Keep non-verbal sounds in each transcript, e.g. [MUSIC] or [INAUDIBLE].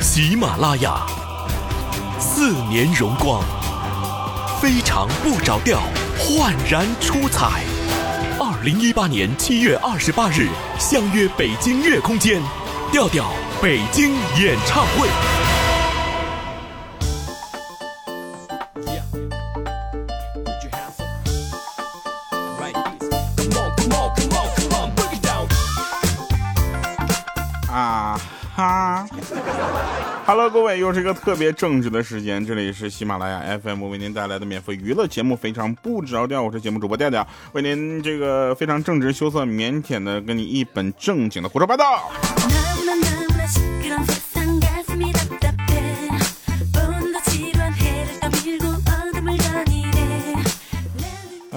喜马拉雅，四年荣光，非常不着调，焕然出彩。二零一八年七月二十八日，相约北京乐空间，调调北京演唱会。各位，又是一个特别正直的时间，这里是喜马拉雅 FM 为您带来的免费娱乐节目，非常不着调，我是节目主播调调，为您这个非常正直、羞涩、腼腆的跟你一本正经的胡说八道。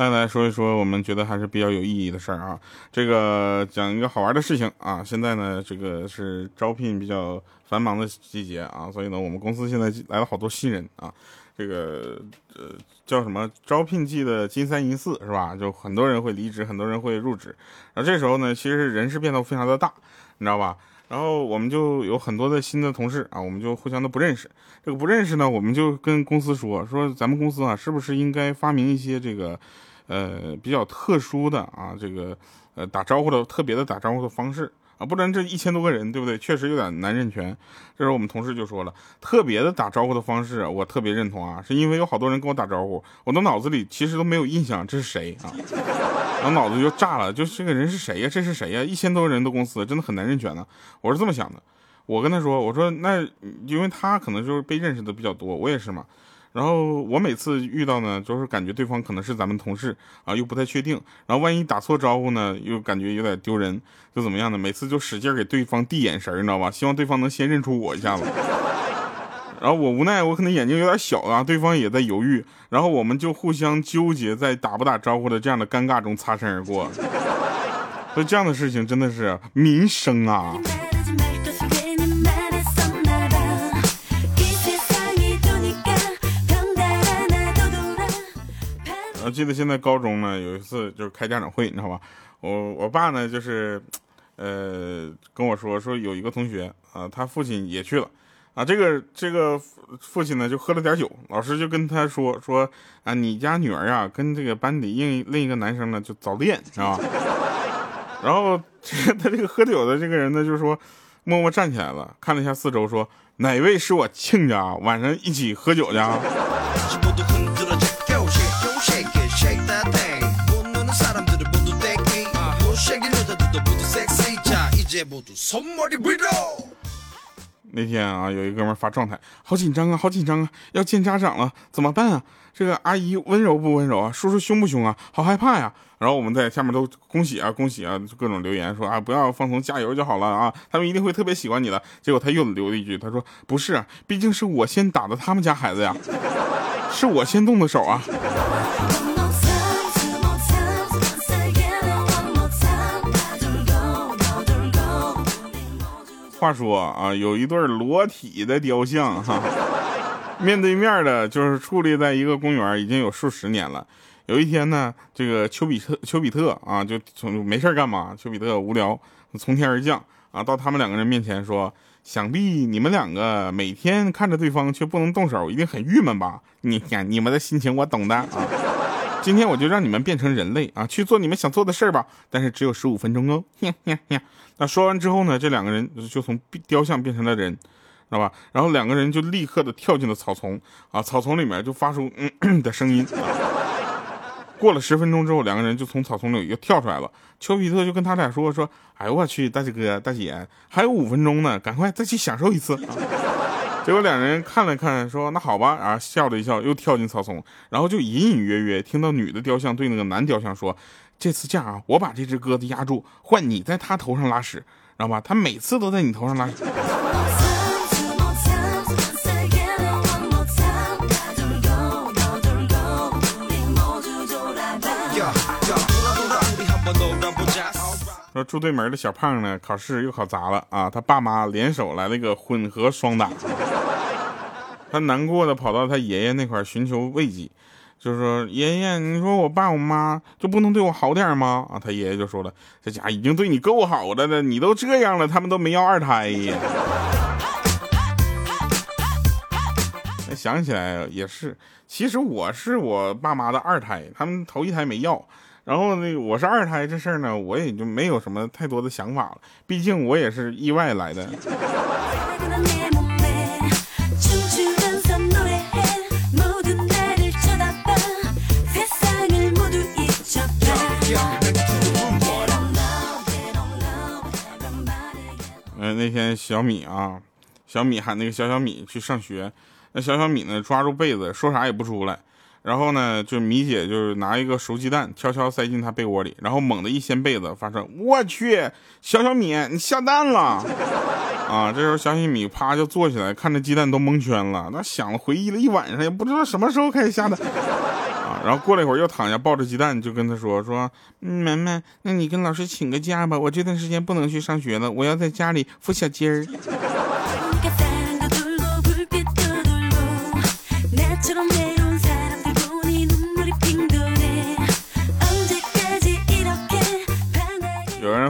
来来说一说，我们觉得还是比较有意义的事儿啊。这个讲一个好玩的事情啊。现在呢，这个是招聘比较繁忙的季节啊，所以呢，我们公司现在来了好多新人啊。这个呃叫什么招聘季的金三银四是吧？就很多人会离职，很多人会入职。然后这时候呢，其实人事变动非常的大，你知道吧？然后我们就有很多的新的同事啊，我们就互相都不认识。这个不认识呢，我们就跟公司说说，咱们公司啊，是不是应该发明一些这个。呃，比较特殊的啊，这个呃打招呼的特别的打招呼的方式啊，不然这一千多个人，对不对？确实有点难认全。这时候我们同事就说了，特别的打招呼的方式，我特别认同啊，是因为有好多人跟我打招呼，我的脑子里其实都没有印象这是谁啊，然后脑子就炸了，就这个人是谁呀？这是谁呀？一千多人的公司真的很难认全呢。我是这么想的，我跟他说，我说那因为他可能就是被认识的比较多，我也是嘛。然后我每次遇到呢，就是感觉对方可能是咱们同事啊，又不太确定。然后万一打错招呼呢，又感觉有点丢人，就怎么样呢？每次就使劲给对方递眼神，你知道吧？希望对方能先认出我一下子。然后我无奈，我可能眼睛有点小啊，对方也在犹豫。然后我们就互相纠结在打不打招呼的这样的尴尬中擦身而过。所以这样的事情真的是民生啊。我记得现在高中呢，有一次就是开家长会，你知道吧？我我爸呢就是，呃，跟我说说有一个同学啊，他父亲也去了，啊，这个这个父亲呢就喝了点酒，老师就跟他说说啊，你家女儿啊跟这个班里另另一个男生呢就早恋，知道吧？[LAUGHS] 然后他这个喝酒的这个人呢就说，默默站起来了，看了一下四周，说哪位是我亲家，晚上一起喝酒去。那天啊，有一哥们发状态，好紧张啊，好紧张啊，要见家长了，怎么办啊？这个阿姨温柔不温柔啊？叔叔凶不凶啊？好害怕呀！然后我们在下面都恭喜啊，恭喜啊，各种留言说啊，不要放松，加油就好了啊，他们一定会特别喜欢你的。结果他又留了一句，他说不是，毕竟是我先打的他们家孩子呀，是我先动的手啊。话说啊，有一对裸体的雕像哈，[LAUGHS] 面对面的，就是矗立在一个公园，已经有数十年了。有一天呢，这个丘比特丘比特啊，就从没事干嘛？丘比特无聊，从天而降啊，到他们两个人面前说：“想必你们两个每天看着对方却不能动手，一定很郁闷吧？你呀，你们的心情我懂的啊。今天我就让你们变成人类啊，去做你们想做的事儿吧。但是只有十五分钟哦。[LAUGHS] 那说完之后呢，这两个人就从雕像变成了人，知道吧？然后两个人就立刻的跳进了草丛啊，草丛里面就发出嗯 [COUGHS] 嗯的声音。过了十分钟之后，两个人就从草丛里又跳出来了。丘比特就跟他俩说说：“哎呦我去，大姐哥大姐，还有五分钟呢，赶快再去享受一次。”结果两人看了看，说：“那好吧。”然后，笑了一笑，又跳进草丛，然后就隐隐约约听到女的雕像对那个男雕像说。这次这样啊，我把这只鸽子压住，换你在他头上拉屎，知道吧？他每次都在你头上拉屎。说住对门的小胖呢，考试又考砸了啊！他爸妈联手来了一个混合双打，[LAUGHS] 他难过的跑到他爷爷那块寻求慰藉。就是说，爷爷，你说我爸我妈就不能对我好点吗？啊，他爷爷就说了，这家已经对你够好的了的，你都这样了，他们都没要二胎呀。[LAUGHS] 想起来也是，其实我是我爸妈的二胎，他们头一胎没要。然后那个我是二胎这事儿呢，我也就没有什么太多的想法了，毕竟我也是意外来的。嗯，那天小米啊，小米喊那个小小米去上学，那小小米呢抓住被子说啥也不出来。然后呢，就米姐就是拿一个熟鸡蛋悄悄塞进他被窝里，然后猛地一掀被子，发生我去，小小米你下蛋了 [LAUGHS] 啊！这时候小小米啪就坐起来，看着鸡蛋都蒙圈了，那想了回忆了一晚上，也不知道什么时候开始下的啊。然后过了一会儿又躺下抱着鸡蛋，就跟他说说，萌萌，那你跟老师请个假吧，我这段时间不能去上学了，我要在家里孵小鸡儿。[LAUGHS]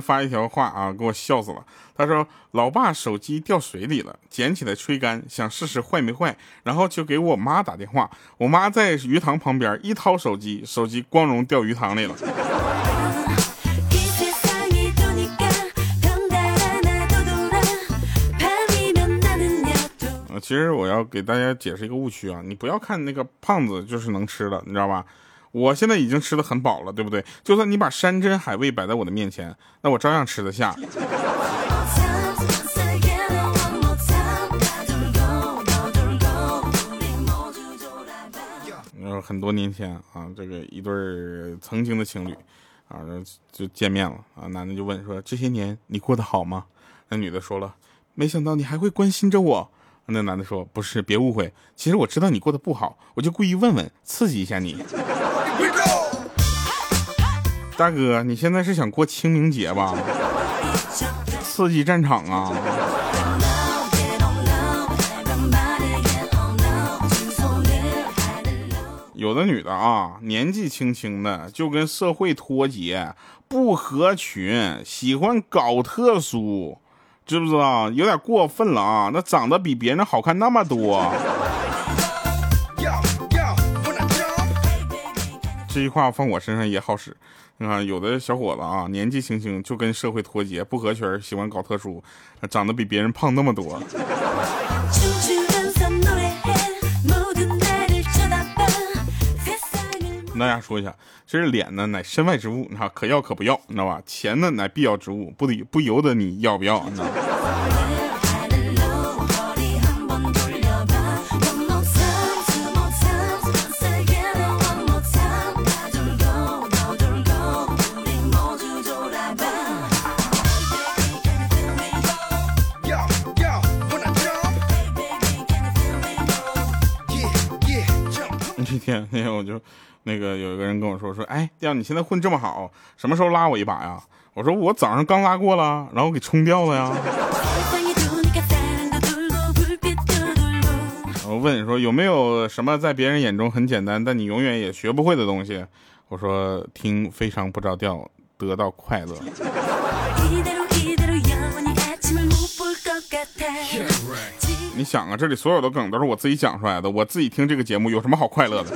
发一条话啊，给我笑死了。他说：“老爸手机掉水里了，捡起来吹干，想试试坏没坏，然后就给我妈打电话。我妈在鱼塘旁边，一掏手机，手机光荣掉鱼塘里了。”其实我要给大家解释一个误区啊，你不要看那个胖子就是能吃的，你知道吧？我现在已经吃的很饱了，对不对？就算你把山珍海味摆在我的面前，那我照样吃得下。呃，很多年前啊，这个一对曾经的情侣啊，就见面了啊，男的就问说：“这些年你过得好吗？”那女的说了：“没想到你还会关心着我。”那男的说：“不是，别误会，其实我知道你过得不好，我就故意问问，刺激一下你。”大哥，你现在是想过清明节吧？刺激战场啊！有的女的啊，年纪轻轻的就跟社会脱节，不合群，喜欢搞特殊，知不知道？有点过分了啊！那长得比别人好看那么多。这句话放我身上也好使。你看，有的小伙子啊，年纪轻轻就跟社会脱节，不合群，喜欢搞特殊，长得比别人胖那么多。跟大家说一下，其实脸呢乃身外之物，你看可要可不要，你知道吧？钱呢乃必要之物，不得不由得你要不要，你知道。天，那天我就，那个有一个人跟我说说，哎，调你现在混这么好，什么时候拉我一把呀？我说我早上刚拉过了，然后给冲掉了呀。我问你说有没有什么在别人眼中很简单，但你永远也学不会的东西？我说听非常不着调，得到快乐。[LAUGHS] 你想啊，这里所有的梗都是我自己讲出来的，我自己听这个节目有什么好快乐的？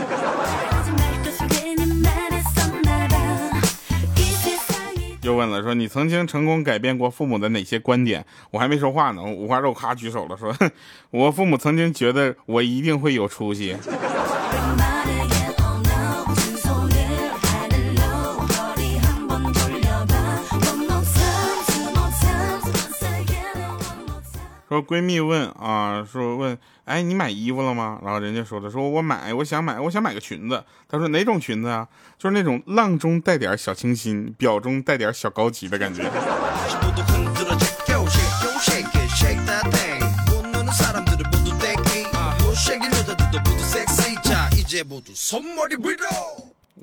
又问了，说你曾经成功改变过父母的哪些观点？我还没说话呢，五花肉咔举手了，说我父母曾经觉得我一定会有出息。闺蜜问啊，说问，哎，你买衣服了吗？然后人家说的，说我买，我想买，我想买个裙子。她说哪种裙子啊？就是那种浪中带点小清新，表中带点小高级的感觉。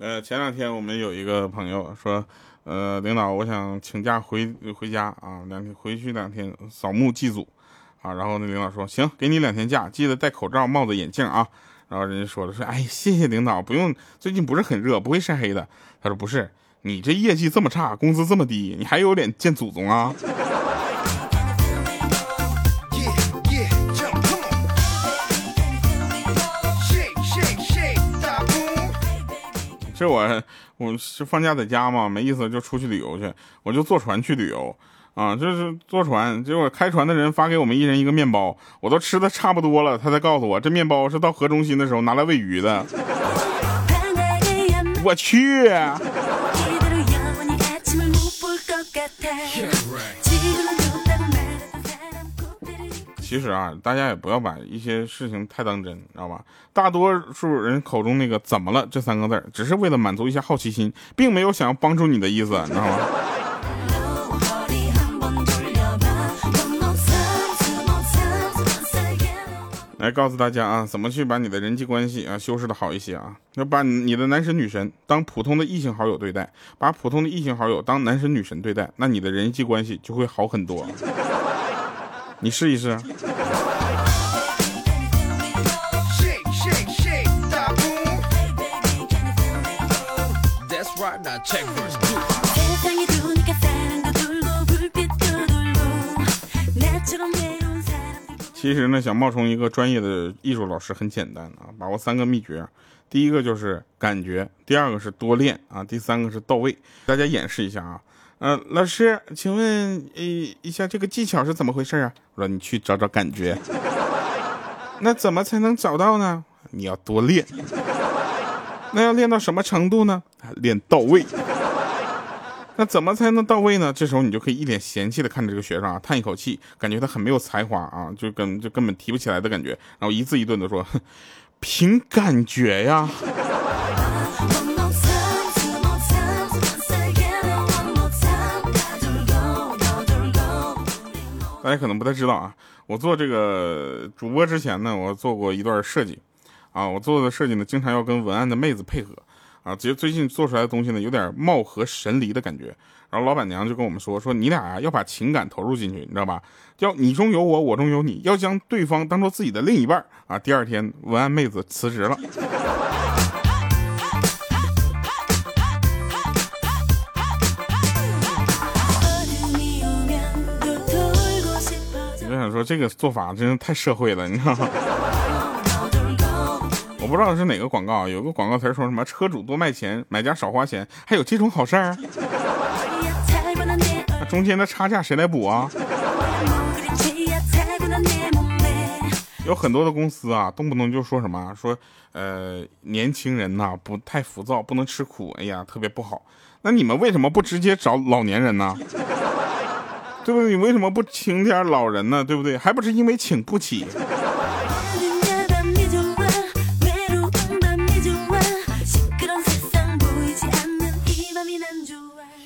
呃，前两天我们有一个朋友说，呃，领导，我想请假回回家啊，两天回去两天扫墓祭祖。啊，然后那领导说，行，给你两天假，记得戴口罩、帽子、眼镜啊。然后人家说了，说，哎，谢谢领导，不用，最近不是很热，不会晒黑的。他说不是，你这业绩这么差，工资这么低，你还有脸见祖宗啊？这我我是放假在家嘛，没意思就出去旅游去，我就坐船去旅游。啊，就是坐船，结果开船的人发给我们一人一个面包，我都吃的差不多了，他才告诉我这面包是到河中心的时候拿来喂鱼的。我去。其实啊，大家也不要把一些事情太当真，知道吧？大多数人口中那个“怎么了”这三个字，只是为了满足一下好奇心，并没有想要帮助你的意思，你知道吗？来告诉大家啊，怎么去把你的人际关系啊修饰的好一些啊？要把你的男神女神当普通的异性好友对待，把普通的异性好友当男神女神对待，那你的人际关系就会好很多。你试一试。其实呢，想冒充一个专业的艺术老师很简单啊，把握三个秘诀。第一个就是感觉，第二个是多练啊，第三个是到位。大家演示一下啊。嗯，老师，请问一一下这个技巧是怎么回事啊？我说你去找找感觉。那怎么才能找到呢？你要多练。那要练到什么程度呢？练到位。那怎么才能到位呢？这时候你就可以一脸嫌弃的看着这个学生啊，叹一口气，感觉他很没有才华啊，就跟就根本提不起来的感觉，然后一字一顿的说，凭感觉呀。大家可能不太知道啊，我做这个主播之前呢，我做过一段设计，啊，我做的设计呢，经常要跟文案的妹子配合，啊，其实最近做出来的东西呢，有点貌合神离的感觉，然后老板娘就跟我们说，说你俩啊要把情感投入进去，你知道吧？要你中有我，我中有你，要将对方当做自己的另一半啊。第二天，文案妹子辞职了。我想说这个做法真是太社会了，你知道吗？我不知道是哪个广告，有个广告词说什么“车主多卖钱，买家少花钱”，还有这种好事儿？那中间的差价谁来补啊？有很多的公司啊，动不动就说什么说呃年轻人呐不太浮躁，不能吃苦，哎呀特别不好。那你们为什么不直接找老年人呢？对不对？你为什么不请点老人呢？对不对？还不是因为请不起。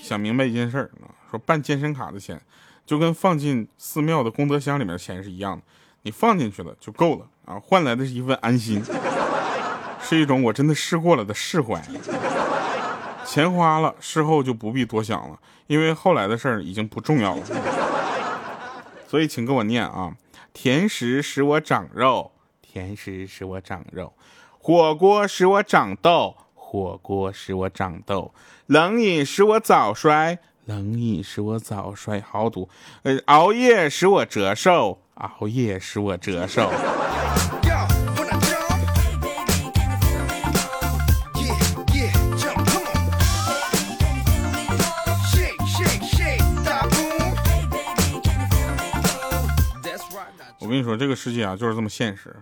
想明白一件事儿说办健身卡的钱，就跟放进寺庙的功德箱里面的钱是一样的，你放进去了就够了啊，换来的是一份安心，是一种我真的试过了的释怀。钱花了，事后就不必多想了，因为后来的事儿已经不重要了。所以，请跟我念啊：甜食使我长肉，甜食使我长肉；火锅使我长痘，火锅使我长痘；冷饮使我早衰，冷饮使我早衰。好赌，呃，熬夜使我折寿，熬夜使我折寿。我跟你说，这个世界啊，就是这么现实，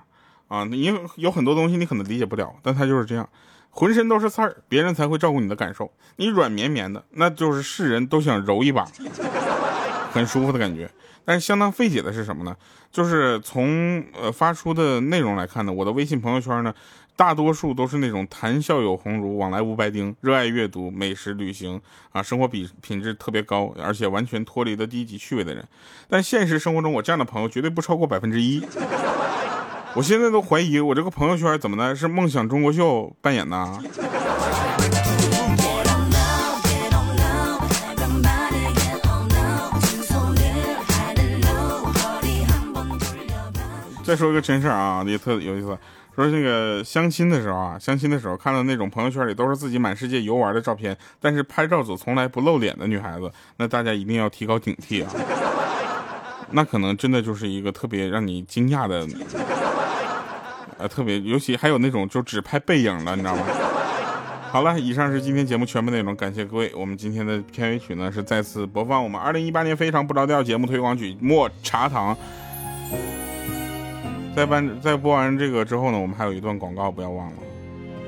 啊，因为有很多东西你可能理解不了，但它就是这样，浑身都是刺儿，别人才会照顾你的感受。你软绵绵的，那就是世人都想揉一把，很舒服的感觉。但是相当费解的是什么呢？就是从呃发出的内容来看呢，我的微信朋友圈呢。大多数都是那种谈笑有鸿儒，往来无白丁，热爱阅读、美食、旅行啊，生活比品质特别高，而且完全脱离了低级趣味的人。但现实生活中，我这样的朋友绝对不超过百分之一。我现在都怀疑我这个朋友圈怎么的，是梦想中国秀扮演的。再说一个真事儿啊，也特有意思。说那个相亲的时候啊，相亲的时候看到那种朋友圈里都是自己满世界游玩的照片，但是拍照组从来不露脸的女孩子，那大家一定要提高警惕啊！那可能真的就是一个特别让你惊讶的，呃，特别尤其还有那种就只拍背影的，你知道吗？好了，以上是今天节目全部内容，感谢各位。我们今天的片尾曲呢是再次播放我们二零一八年非常不着调节目推广曲《莫茶糖》。在办在播完这个之后呢，我们还有一段广告，不要忘了。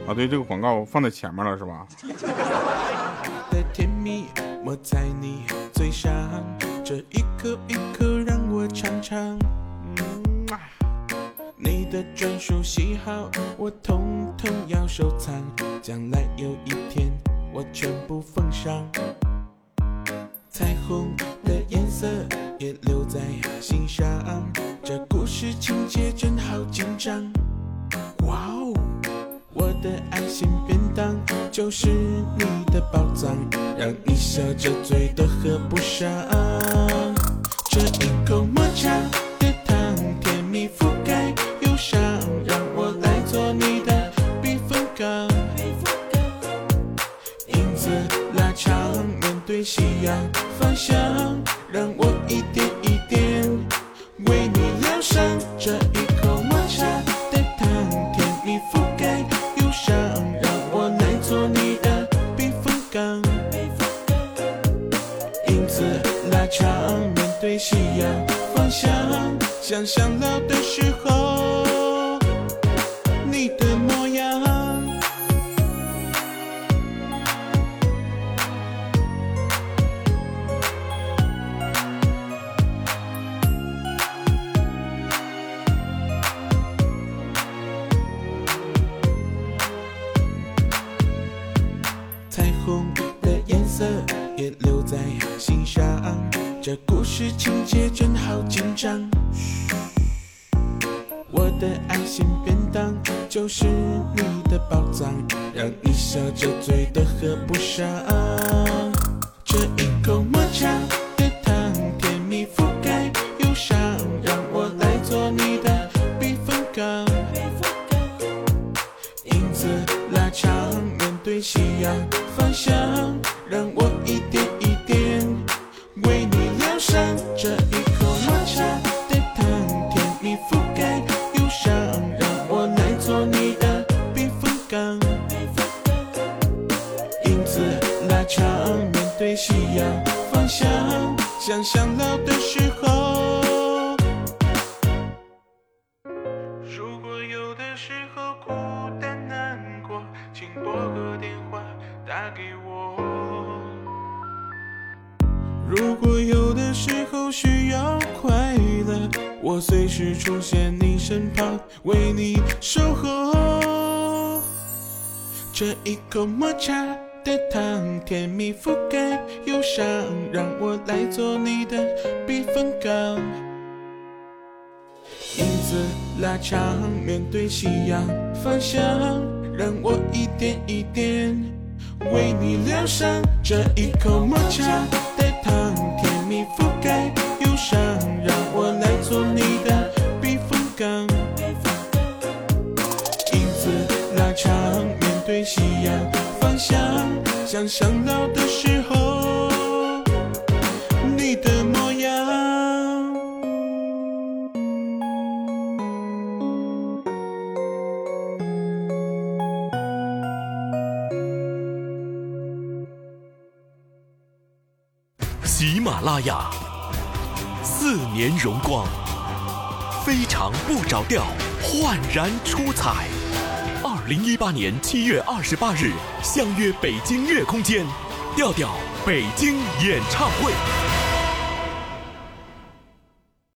啊，对，这个广告放在前面了，是吧？的甜蜜抹在你嘴上，这一口一口让我尝尝。你的专属喜好，我统统要收藏，将来有一天我全部奉上。彩虹的颜色也留在心上，这故事情节真好紧张。哇哦！我的爱心便当就是你的宝藏，让你笑着嘴都合不上。这一口抹茶彩虹的颜色也留在心上，这故事情节真好紧张。嘘我的爱心便当就是你的宝藏，让你笑着嘴都合不上。这一口抹茶你守候。这一口抹茶的糖，甜蜜覆盖忧伤，让我来做你的避风港。影子拉长，面对夕阳方向，让我一点一点为你疗伤。这一口抹茶的糖，甜蜜覆盖忧伤，让我来做你的想象老的时候你的模样。喜马拉雅，四年荣光，非常不着调，焕然出彩。零一八年七月二十八日，相约北京乐空间，调调北京演唱会。